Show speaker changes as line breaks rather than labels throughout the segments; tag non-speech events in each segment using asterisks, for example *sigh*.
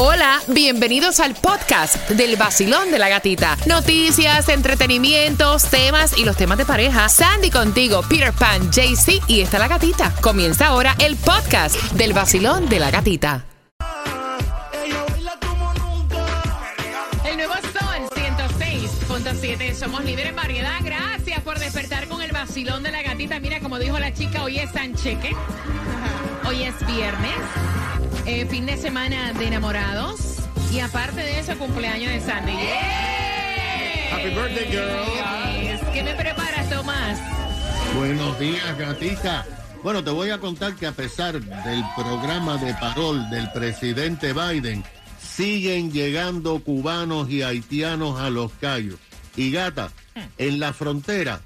Hola, bienvenidos al podcast del vacilón de la gatita. Noticias, entretenimientos, temas y los temas de pareja. Sandy contigo, Peter Pan, JC y está la gatita. Comienza ahora el podcast del vacilón de la gatita. El nuevo Sol 106.7. Somos líderes en variedad. Gracias por despertar con el vacilón de la gatita. Mira, como dijo la chica, hoy es Sancheque. Hoy es viernes. Eh, fin de semana de enamorados. Y aparte de eso, cumpleaños de Sandy.
Happy birthday, girl.
¿Qué me preparas, Tomás?
Buenos días, gatita. Bueno, te voy a contar que a pesar del programa de parol del presidente Biden, siguen llegando cubanos y haitianos a los callos. Y gata, en la frontera,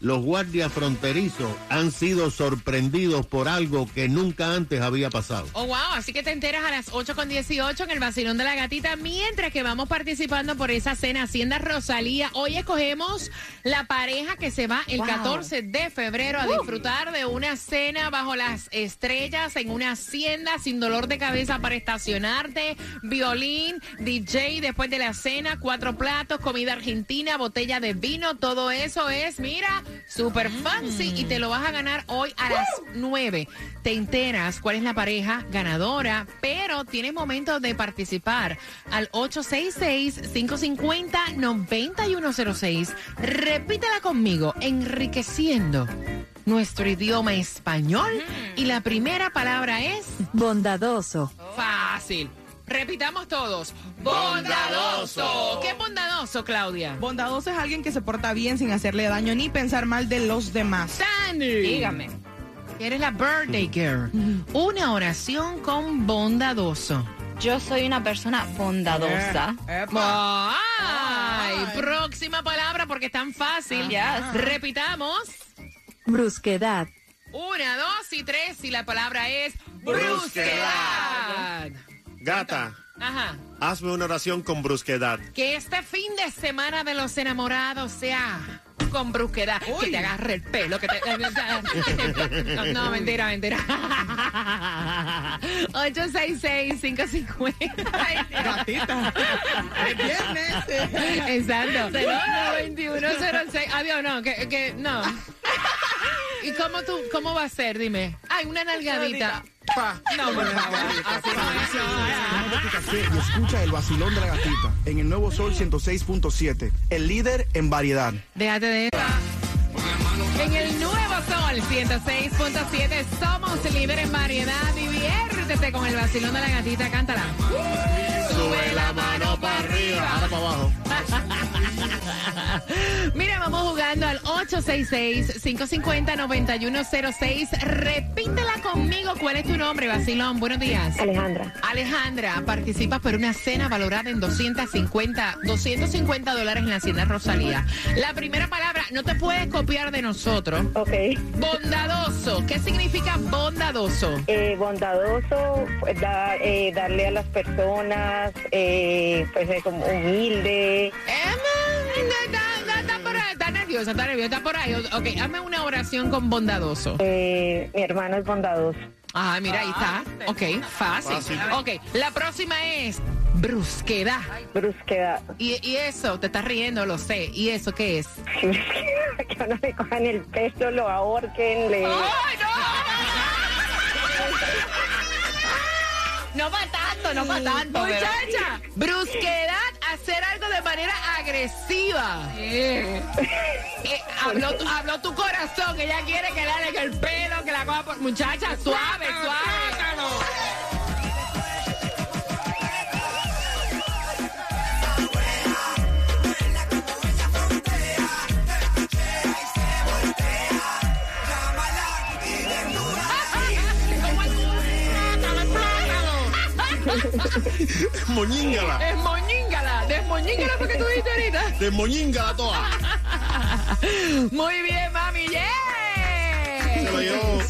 los guardias fronterizos han sido sorprendidos por algo que nunca antes había pasado.
Oh, wow. Así que te enteras a las 8 con 18 en el vacilón de la gatita. Mientras que vamos participando por esa cena Hacienda Rosalía. Hoy escogemos la pareja que se va el 14 de febrero a disfrutar de una cena bajo las estrellas en una hacienda sin dolor de cabeza para estacionarte. Violín, DJ después de la cena, cuatro platos, comida argentina, botella de vino. Todo eso es, mira, super fancy y te lo vas a ganar hoy a las 9. Te enteras cuál es la pareja ganadora, pero tienes momento de participar al 866-550-9106. Repítela conmigo, enriqueciendo nuestro idioma español. Y la primera palabra es
Bondadoso.
fácil. Repitamos todos. Bondadoso. ¿Qué es bondadoso, Claudia?
Bondadoso es alguien que se porta bien sin hacerle daño ni pensar mal de los demás.
Sandy. Dígame. Eres la birthday girl. Una oración con bondadoso.
Yo soy una persona bondadosa.
Ay, próxima palabra porque es tan fácil.
Yes.
Repitamos.
Brusquedad.
Una, dos y tres. Y la palabra es brusquedad.
Gata,
Ajá.
hazme una oración con brusquedad.
Que este fin de semana de los enamorados sea con brusquedad. Que te agarre el pelo, que te... *laughs* No, no, mentira, mentira. *laughs* 866-550.
Gatita. *laughs* es viernes.
Exacto. 2106. Adiós, no, que, que no. ¿Y cómo tú, cómo va a ser? Dime. Ay, una nalgadita. No, no
y escucha el vacilón de la gatita en el nuevo Sol 106.7, el líder en variedad.
Déjate de eso. En el nuevo Sol 106.7 somos líderes en variedad. Diviértete con el vacilón de la gatita. Cántala.
Sube la mano para arriba. Ahora para abajo. *laughs*
Mira, vamos jugando al 866-550-9106. Repítela conmigo. ¿Cuál es tu nombre, Vacilón? Buenos días.
Alejandra.
Alejandra, participas por una cena valorada en 250, 250 dólares en la Hacienda Rosalía. La primera palabra, no te puedes copiar de nosotros.
Ok.
Bondadoso. ¿Qué significa bondadoso?
Eh, bondadoso, pues, da- eh, darle a las personas, eh, pues como humilde.
Emma, está, está- está por ahí, está nerviosa, está nerviosa, está por ahí. Ok, hazme una oración con bondadoso.
Eh, mi hermano es bondadoso.
Ah, mira, ahí está. Ok, fácil.
Fácil.
Ok, la próxima es brusquedad.
Brusquedad.
Y, y eso, te estás riendo, lo sé. ¿Y eso qué es? *laughs*
que no le cojan el pecho, lo ahorquen, le...
¡Ay, no! *laughs* No va tanto, no va tanto. Muchacha, brusquedad, hacer algo de manera agresiva. Eh, habló, tu- habló tu corazón, ella quiere que le haga el pelo, que la coja por... Muchacha, suave, suave. *laughs*
Moñíngala.
Desmoñíngala, desmoñíngala porque tú dijiste ahorita.
Desmoñíngala toda. *laughs*
Muy bien, mami,
Se
yeah.
lo llevo.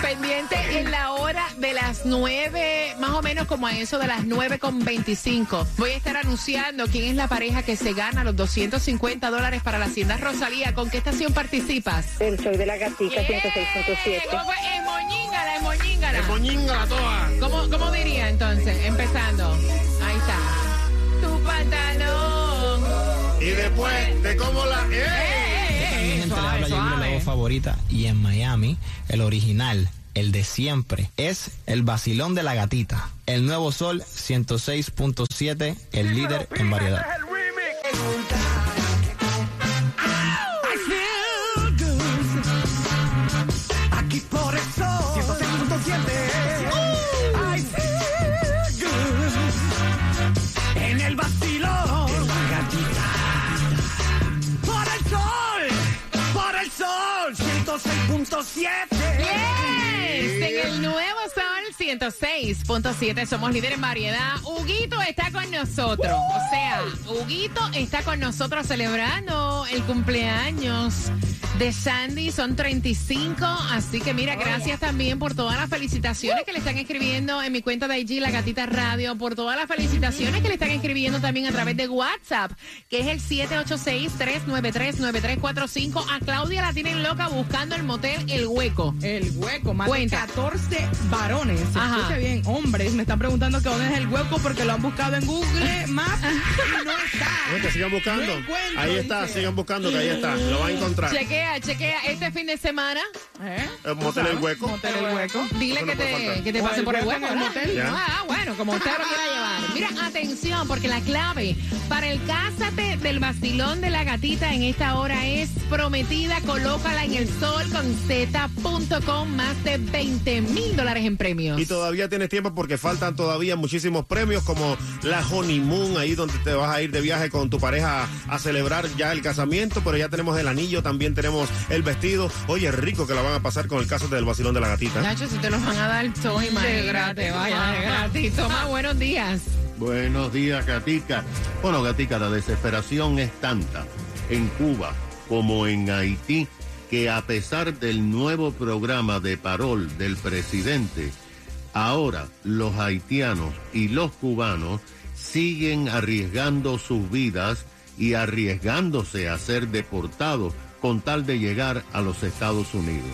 Pendiente en la hora de las 9, más o menos como a eso de las 9 con 25. Voy a estar anunciando quién es la pareja que se gana los 250 dólares para la Hacienda Rosalía. ¿Con qué estación participas?
El show de la gatica 106.7.
¿Cómo fue? Es moñíngala, es moñíngala.
Moñíngala toda.
¿Cómo, ¿Cómo diría entonces? Empezando.
Favorita. Y en Miami, el original, el de siempre, es el vacilón de la gatita. El nuevo sol 106.7, el líder en variedad.
106.7
somos líder en variedad. Huguito está con nosotros. O sea, Huguito está con nosotros celebrando el cumpleaños de Sandy. Son 35. Así que mira, gracias también por todas las felicitaciones que le están escribiendo en mi cuenta de IG, La Gatita Radio. Por todas las felicitaciones que le están escribiendo también a través de WhatsApp, que es el 786-393-9345. A Claudia la tienen loca buscando el motel El Hueco.
El hueco, más
Cuenta.
de 14 varones. Se
Ajá.
escucha bien, hombres. Me están preguntando que dónde es el hueco porque lo han buscado en Google Maps y no está.
Que sigan buscando.
No
Ahí está,
dice.
sigan buscando que ahí está. Lo van a encontrar.
Chequea, chequea. Este fin de semana,
¿Eh?
El motel El Hueco.
Motel el hueco.
dile que te, que te
O
pase
el
por el
hueco el motel.
Ya.
Ah, bueno, como usted lo quiera llevar. Mira, atención, porque la clave para el cásate del vacilón de la gatita en esta hora es prometida. Colócala en el sol con z.com. Más de 20 mil dólares en premios.
Y todavía tienes tiempo porque faltan todavía muchísimos premios como la honeymoon, ahí donde te vas a ir de viaje con tu pareja a celebrar ya el casamiento, pero ya tenemos el anillo, también tenemos el vestido. Oye, rico que la van a pasar con el caso del vacilón de la gatita.
Nacho, si te los van a dar todo, imagínate, vaya, de gratis. Toma, buenos días.
Buenos días, Gatica. Bueno, Gatica, la desesperación es tanta en Cuba como en Haití que a pesar del nuevo programa de parol del presidente, ahora los haitianos y los cubanos siguen arriesgando sus vidas y arriesgándose a ser deportados con tal de llegar a los Estados Unidos.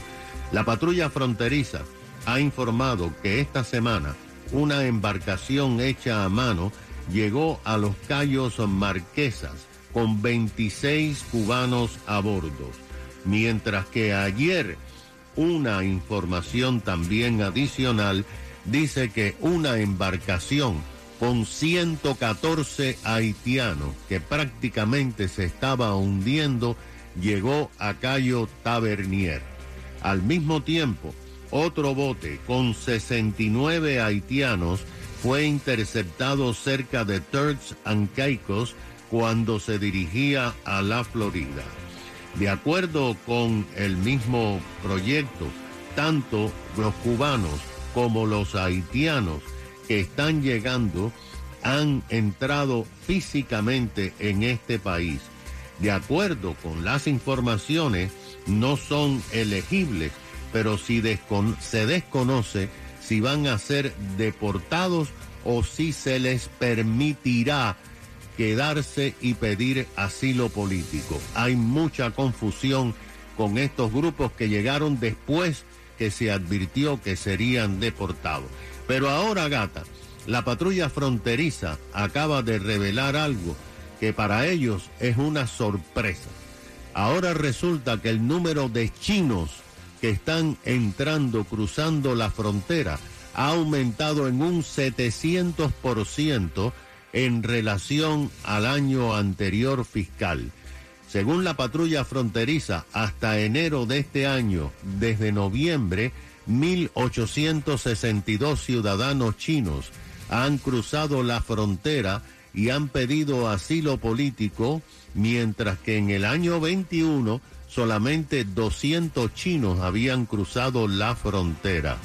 La patrulla fronteriza ha informado que esta semana una embarcación hecha a mano llegó a los Cayos Marquesas con 26 cubanos a bordo, mientras que ayer una información también adicional dice que una embarcación con 114 haitianos que prácticamente se estaba hundiendo llegó a Cayo Tavernier. Al mismo tiempo, otro bote con 69 haitianos fue interceptado cerca de Turks and Caicos cuando se dirigía a la Florida. De acuerdo con el mismo proyecto, tanto los cubanos como los haitianos que están llegando han entrado físicamente en este país. De acuerdo con las informaciones, no son elegibles, pero si se desconoce si van a ser deportados o si se les permitirá quedarse y pedir asilo político. Hay mucha confusión con estos grupos que llegaron después que se advirtió que serían deportados. Pero ahora, gata, la patrulla fronteriza acaba de revelar algo que para ellos es una sorpresa. Ahora resulta que el número de chinos que están entrando, cruzando la frontera, ha aumentado en un 700% en relación al año anterior fiscal. Según la patrulla fronteriza, hasta enero de este año, desde noviembre, 1.862 ciudadanos chinos han cruzado la frontera y han pedido asilo político, mientras que en el año 21 solamente 200 chinos habían cruzado la frontera.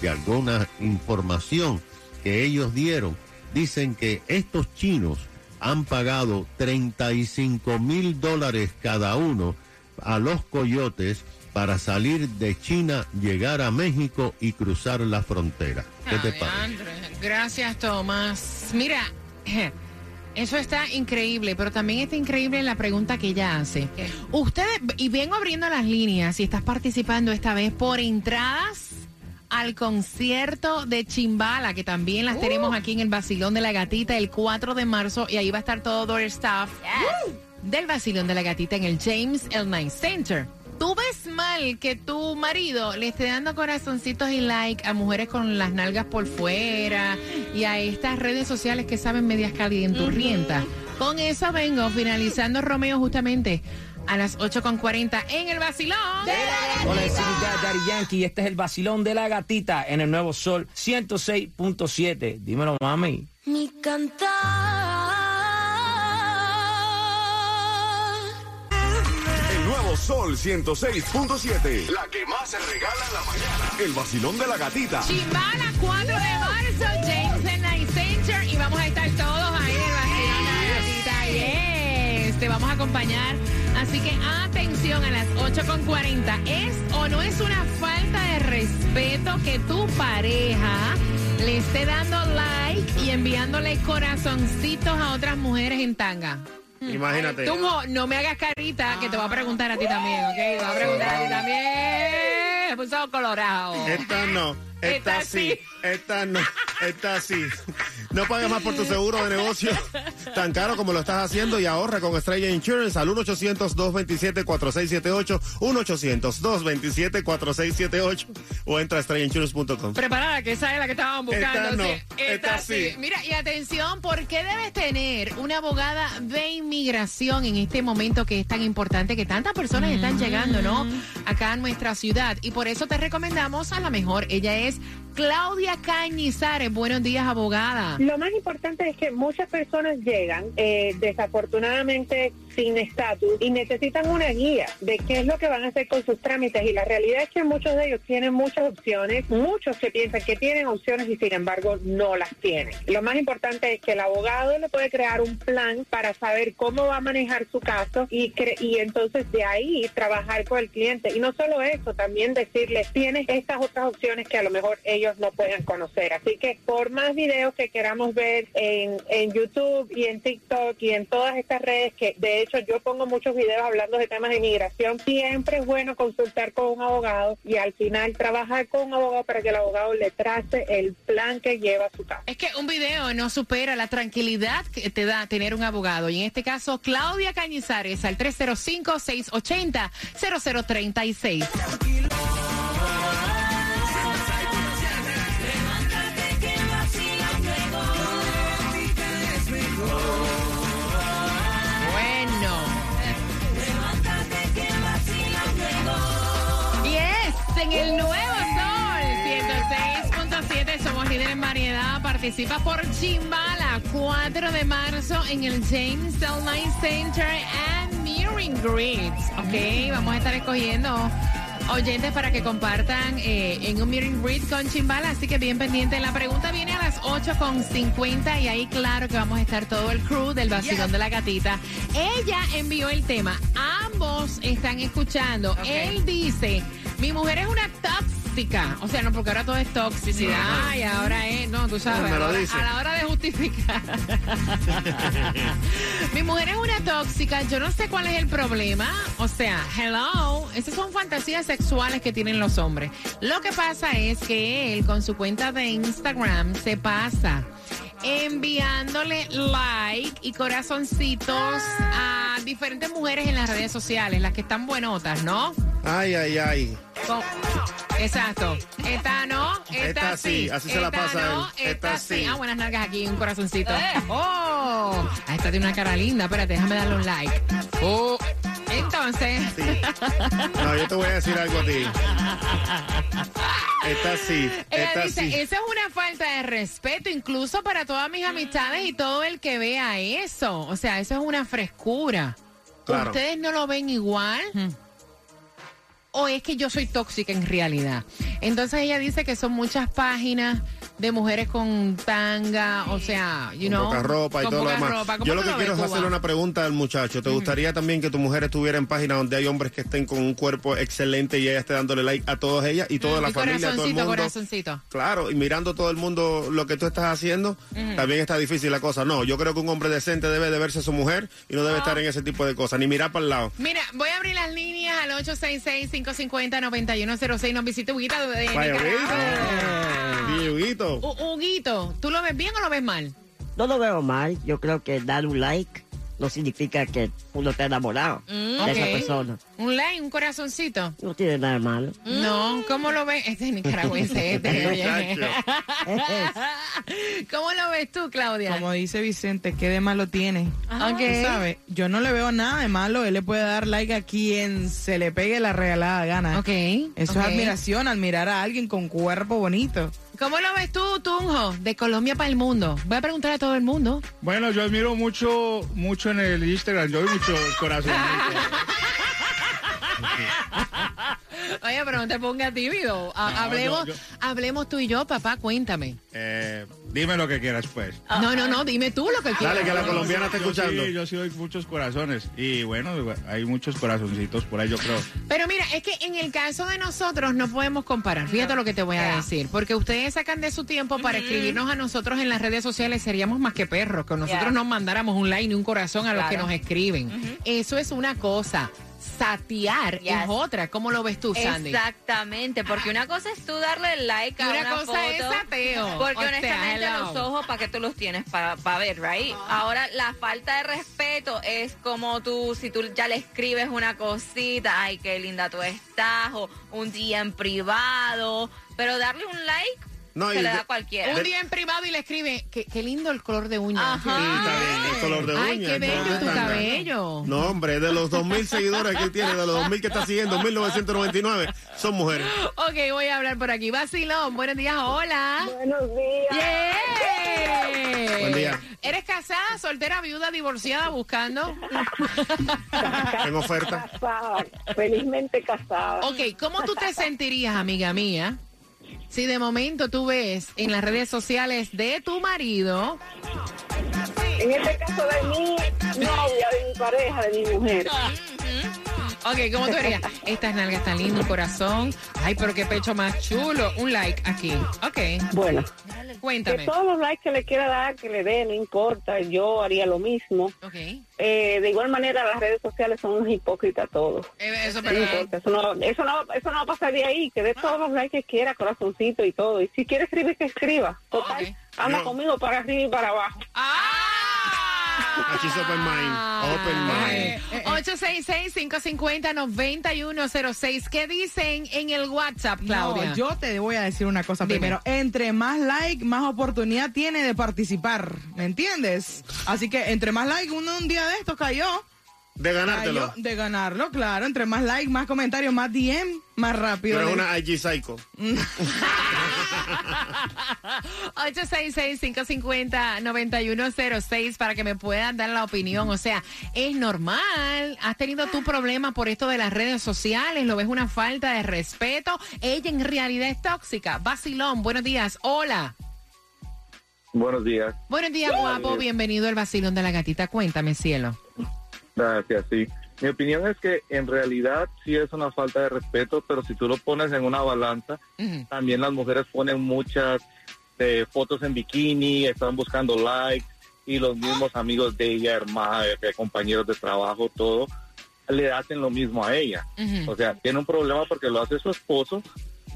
De alguna información que ellos dieron, dicen que estos chinos han pagado 35 mil dólares cada uno a los coyotes para salir de China, llegar a México y cruzar la frontera. ¿Qué te
Ay,
parece?
André, Gracias, Tomás. Mira, eso está increíble, pero también está increíble la pregunta que ella hace. Ustedes, y vengo abriendo las líneas, si estás participando esta vez por entradas al concierto de Chimbala, que también las tenemos aquí en el Basilón de la Gatita el 4 de marzo, y ahí va a estar todo Door Staff. del vacilón de la gatita en el James L. Night Center. ¿Tú ves mal que tu marido le esté dando corazoncitos y like a mujeres con las nalgas por fuera y a estas redes sociales que saben medias calienturrientas? Con eso vengo, finalizando Romeo justamente a las 8.40 en el vacilón.
Hola, es Daddy Yankee. Este es el vacilón de la gatita en el Nuevo Sol 106.7. Dímelo, mami.
Mi cantar.
Sol 106.7. La que más se regala en la mañana. El vacilón de la gatita.
Chimbala, 4 de marzo, James and Night Center. Y vamos a estar todos ahí en el vacilón de la gatita. Yes. Te vamos a acompañar. Así que atención a las 8.40. ¿Es o no es una falta de respeto que tu pareja le esté dando like y enviándole corazoncitos a otras mujeres en tanga?
Imagínate.
Tú no, no me hagas carita que te voy a preguntar a ti también, ¿ok? Te voy a preguntar a ti también. Puso colorado.
Esta no, esta,
Esta
sí,
sí.
esta no, esta sí. No pagues más por tu seguro de negocio tan caro como lo estás haciendo y ahorra con Estrella Insurance al 1-800-227-4678, 1-800-227-4678 o entra a estrellainsurance.com.
Preparada, que esa es la que estaban buscando.
Esta no,
sí.
esta sí.
Mira, y atención, ¿por qué debes tener una abogada de inmigración en este momento que es tan importante que tantas personas están llegando, ¿no? Acá en nuestra ciudad. Y por eso te recomendamos a la mejor. Ella es es Claudia Cañizares. Buenos días, abogada.
Lo más importante es que muchas personas llegan eh, desafortunadamente sin estatus y necesitan una guía de qué es lo que van a hacer con sus trámites y la realidad es que muchos de ellos tienen muchas opciones, muchos que piensan que tienen opciones y sin embargo no las tienen. Lo más importante es que el abogado le puede crear un plan para saber cómo va a manejar su caso y, y entonces de ahí trabajar con el cliente. Y no solo eso, también decirle, tienes estas otras opciones que a lo mejor ellos no pueden conocer. Así que por más videos que queramos ver en, en YouTube y en TikTok y en todas estas redes, que de hecho yo pongo muchos videos hablando de temas de inmigración, siempre es bueno consultar con un abogado y al final trabajar con un abogado para que el abogado le trace el plan que lleva a su caso.
Es que un video no supera la tranquilidad que te da tener un abogado. Y en este caso, Claudia Cañizares al 305-680-0036. Bueno. Y es en el nuevo Sol 106.7. Somos líderes en variedad. Participa por Chimbala, 4 de marzo en el James. Night Center and Mirroring Grids. Ok, vamos a estar escogiendo oyentes para que compartan eh, en un Mirroring Grid con Chimbala. Así que bien pendiente. La pregunta viene 8.50 y ahí claro que vamos a estar todo el crew del vacilón de la gatita. Ella envió el tema. Ambos están escuchando. Él dice, mi mujer es una tóxica. O sea, no, porque ahora todo es toxicidad y ahora es, no, tú sabes,
Me lo dice.
a la hora de justificar. *laughs* mi mujer es una tóxica, yo no sé cuál es el problema. O sea, hello, esas son fantasías sexuales que tienen los hombres. Lo que pasa es que él con su cuenta de Instagram se pasa enviándole like y corazoncitos a diferentes mujeres en las redes sociales, las que están buenotas, ¿no?
Ay, ay, ay.
Con- Exacto. Esta no, esta,
Esta sí,
sí.
así se la
Esta
pasa
no,
él.
esta,
Esta
sí.
sí.
Ah, buenas nalgas aquí, un corazoncito. ¡Oh! Ah, esta tiene una cara linda. Espérate, déjame darle un like. Oh. Entonces,
No, yo te voy a decir algo a ti. *laughs* Esta sí,
ella dice,
sí.
esa es una falta de respeto, incluso para todas mis amistades y todo el que vea eso. O sea, eso es una frescura.
Claro.
¿Ustedes no lo ven igual? ¿O es que yo soy tóxica en realidad? Entonces ella dice que son muchas páginas de mujeres con tanga, o sea, you
Con
know,
poca ropa y
con
todo lo demás.
ropa. ¿Cómo
Yo lo que quiero es hacerle una pregunta al muchacho. ¿Te gustaría también que tu mujer estuviera en páginas donde hay hombres que estén con un cuerpo excelente y ella esté dándole like a todas ellas y toda la
Y
familia, todo el
corazoncito,
mundo?
corazoncito.
Claro, y mirando todo el mundo lo que tú estás haciendo, también está difícil la cosa. No, yo creo que un hombre decente debe de verse a su mujer y no debe
Ah.
estar en ese tipo de cosas, ni mirar para el lado.
Mira, voy a abrir las líneas al 866-550-9106. Nos visita Huguita de
Vaya. Huguito. Huguito.
Hu- Huguito, ¿tú lo ves bien o lo ves mal?
No lo veo mal, yo creo que dar un like no significa que uno está enamorado
Mm,
de esa persona.
Un like, un corazoncito.
No tiene nada de malo.
No, ¿cómo lo ves? Este es nicaragüense, *laughs* este, oye. *laughs* ¿Cómo lo ves tú, Claudia?
Como dice Vicente, ¿qué de malo tiene?
Ajá. Ok.
Tú sabes, yo no le veo nada de malo. Él le puede dar like a quien se le pegue la regalada gana.
Ok.
Eso es admiración, admirar a alguien con cuerpo bonito.
¿Cómo lo ves tú, Tunjo? De Colombia para el mundo. Voy a preguntar a todo el mundo.
Bueno, yo admiro mucho, mucho en el Instagram. Yo vi muchos corazones. *laughs* *laughs*
Oye, pero no te pongas tímido. Ha-
No,
hablemos,
yo- yo-
hablemos tú y yo, papá, cuéntame.
Eh, dime lo que quieras, pues.
No, no, no, dime tú lo que quieras.
Yo sí, yo sí doy muchos corazones. Y bueno, hay muchos corazoncitos por ahí, yo creo.
Pero mira, es que en el caso de nosotros no podemos comparar. Fíjate lo que te voy a decir. Porque ustedes sacan de su tiempo para escribirnos a nosotros en las redes sociales. Seríamos más que perros. Que nosotros
Yeah.
nos mandáramos un like ni un corazón a los que nos escriben. Eso es una cosa. Satear
Yes.
es otra. ¿Cómo lo ves tú, Sandy?
Exactamente, porque una cosa es tú darle like a
una
una
cosa
foto,
es sateo.
Porque
O
honestamente los ojos, ¿para qué tú los tienes? Para ver, right? Ahora, la falta de respeto es como tú, si tú ya le escribes una cosita, ay, qué linda tú estás, o un día en privado, pero darle un like
No,
se
y
le da a cualquiera.
Un día en privado y le escribe, qué, qué lindo el color de uña.
Ajá.
Sí, está bien, el color de uña.
Ay, qué bello
entonces
tu cabello.
No, hombre, de los 2.000 seguidores que él tiene, de los 2.000 que está siguiendo, 1.999, son mujeres.
Ok, voy a hablar por aquí. Vacilón, buenos días, hola.
Buenos días.
Yeah.
Buen día.
¿Eres casada, soltera, viuda, divorciada, buscando? *laughs*
En oferta.
Casada, felizmente casada.
Ok, ¿cómo tú te sentirías, amiga mía, si de momento tú ves en las redes sociales de tu marido
En este caso de mi novia, de mi pareja, de mi mujer.
Ok, ¿cómo tú dirías? Estas nalgas tan lindas, corazón. Ay, pero qué pecho más chulo. Un like aquí. Ok.
Bueno.
Cuéntame.
Que todos los likes que le quiera dar, que le dé, no importa, yo haría lo mismo.
Ok.
Eh, de igual manera, las redes sociales son unos hipócritas todos.
Eh, eso es
No importa, eso no, eso, no, eso no va a pasar de ahí, que dé todos los likes que quiera, corazoncito y todo. Y si quiere escribir, que escriba. Total, anda
No.
conmigo para arriba y para abajo.
Aquí es open mind. Open mind.
866-550-9106. ¿Qué dicen en el WhatsApp, Claudia?
No, yo te voy a decir una cosa
Dime.
primero. Entre más like, más oportunidad tiene de participar. ¿Me entiendes? Así que entre más like, uno un día de estos cayó.
De ganártelo.
De ganarlo, claro. Entre más like, más comentarios, más DM, más rápido.
Pero es una IG Psycho. *laughs*
866-550-9106 para que me puedan dar la opinión. O sea, es normal. ¿Has tenido tu problema por esto de las redes sociales? ¿Lo ves una falta de respeto? Ella en realidad es tóxica. Vacilón, buenos días. Hola.
Buenos días.
Buenos días, guapo. Bienvenido al Vacilón de la Gatita. Cuéntame, cielo.
Gracias, sí. Mi opinión es que en realidad sí es una falta de respeto, pero si tú lo pones en una balanza, también las mujeres ponen muchas eh, fotos en bikini, están buscando likes y los mismos amigos de ella, hermanas, eh, compañeros de trabajo, todo, le hacen lo mismo a ella. O sea, tiene un problema porque lo hace su esposo,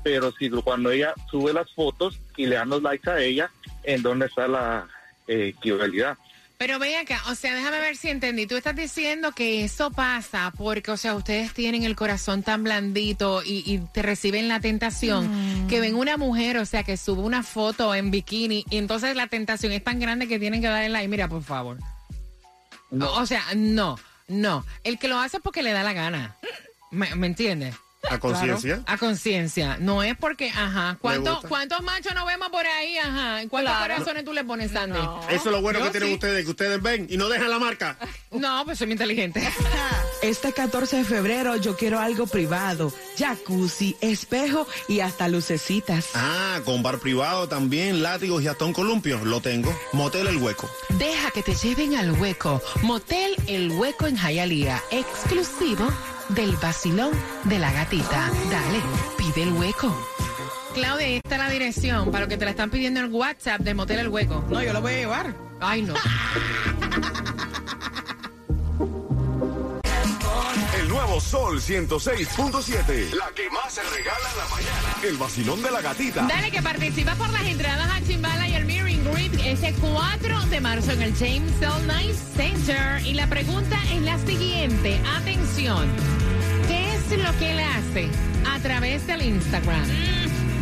pero si cuando ella sube las fotos y le dan los likes a ella, ¿en dónde está la eh, equivalidad?
Pero ven acá, o sea, déjame ver si entendí. Tú estás diciendo que eso pasa porque, o sea, ustedes tienen el corazón tan blandito y, y te reciben la tentación que ven una mujer, o sea, que sube una foto en bikini y entonces la tentación es tan grande que tienen que darle like. Mira, por favor. O sea, no, no. El que lo hace es porque le da la gana. ¿Me, me entiendes?
¿A conciencia?
Claro, A conciencia. No es porque, ajá. ¿Cuántos,
gusta.
¿Cuántos machos nos vemos por ahí? Ajá. ¿Cuántos
Claro.
corazones tú le pones, Sandy?
Eso es lo bueno
Yo
que tienen ustedes, que ustedes ven y no dejan la marca. *laughs*
No, pues soy muy inteligente. *laughs*
Este 14 de febrero yo quiero algo privado. Jacuzzi, espejo y hasta lucecitas.
Ah, con bar privado también, látigos y hasta un columpio. Lo tengo. Motel El Hueco.
Deja que te lleven al hueco. Motel El Hueco en Jayalía. Exclusivo del vacilón de la gatita. Dale, pide el hueco. Claudia, ahí está la dirección para lo que te la están pidiendo en el WhatsApp del Motel El Hueco.
No, yo lo voy a llevar.
Ay, no. *laughs*
El nuevo Sol 106.7. La que más se regala en la mañana. El vacilón de la gatita.
Dale, que participa por las entradas a Chimbala y el Mirroring Greet este 4 de marzo en el James L. Nice Center. Y la pregunta es la siguiente. Atención. ¿Qué es lo que él hace a través del Instagram?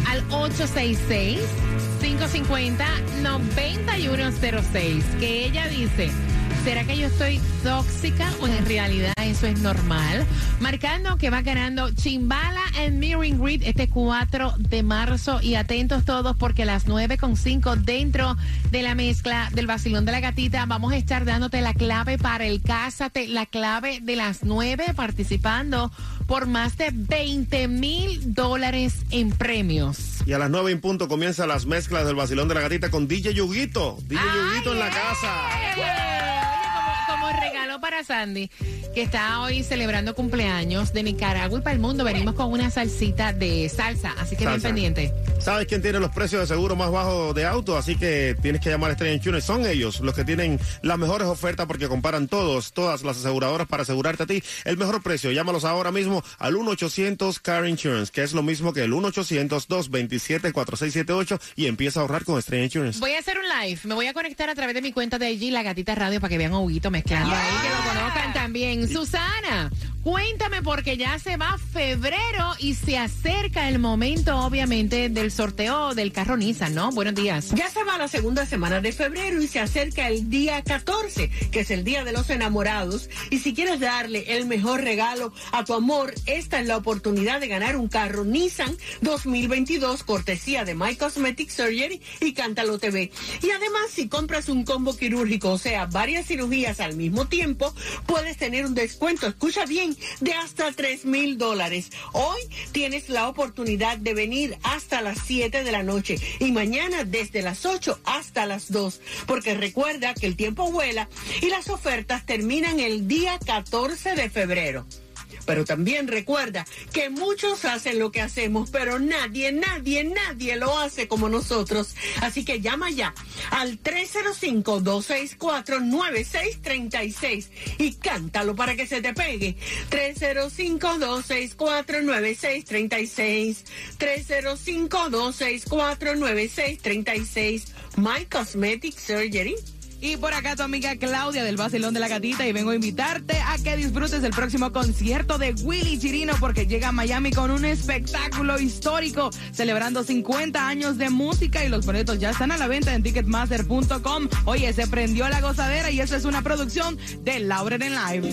Al 866-550-9106. Que ella dice. ¿Será que yo estoy tóxica o en realidad eso es normal? Marcando que va ganando Chimbala en Mirroring Grid este 4 de marzo. Y atentos todos porque a las 9.5 dentro de la mezcla del vacilón de la gatita vamos a estar dándote la clave para el Cásate, la clave de las 9 participando por más de 20 mil dólares en premios.
Y a las 9 en punto comienzan las mezclas del vacilón de la gatita con DJ Yuguito. DJ Yuguito en la casa.
Como regalo para Sandy, que está hoy celebrando cumpleaños de Nicaragua y para el mundo, venimos con una salsita de salsa, así que bien pendiente.
¿Sabes quién tiene los precios de seguro más bajos de auto? Así que tienes que llamar a Estrella Insurance. Son ellos los que tienen las mejores ofertas porque comparan todos, todas las aseguradoras para asegurarte a ti el mejor precio. Llámalos ahora mismo al 1-800-CAR Insurance, que es lo mismo que el 1-800-227-4678 y empieza a ahorrar con Estrella Insurance.
Voy a hacer un live, me voy a conectar a través de mi cuenta de allí, La Gatita Radio, para que vean a Huguito ahí, que lo conozcan también. Susana, cuéntame porque ya se va febrero y se acerca el momento, obviamente, del sorteo del carro Nissan, ¿no? Buenos días.
Ya se va la segunda semana de febrero y se acerca el día 14, que es el día de los enamorados. Y si quieres darle el mejor regalo a tu amor, esta es la oportunidad de ganar un carro Nissan 2022, cortesía de My Cosmetic Surgery y Cántalo TV. Y además, si compras un combo quirúrgico, o sea, varias cirugías al mismo tiempo, puedes tener un descuento, escucha bien, de hasta 3 mil dólares. Hoy tienes la oportunidad de venir hasta las 7 de la noche y mañana desde las 8 hasta las 2, porque recuerda que el tiempo vuela y las ofertas terminan el día 14 de febrero. Pero también recuerda que muchos hacen lo que hacemos, pero nadie, nadie, nadie lo hace como nosotros. Así que llama ya al 305-264-9636 y cántalo para que se te pegue. 305-264-9636. 305-264-9636. My Cosmetic Surgery.
Y por acá tu amiga Claudia del Basilón de la Gatita y vengo a invitarte a que disfrutes del próximo concierto de Willy Chirino porque llega a Miami con un espectáculo histórico celebrando 50 años de música y los boletos ya están a la venta en ticketmaster.com. Oye, se prendió la gozadera y esta es una producción de Lauren en Live.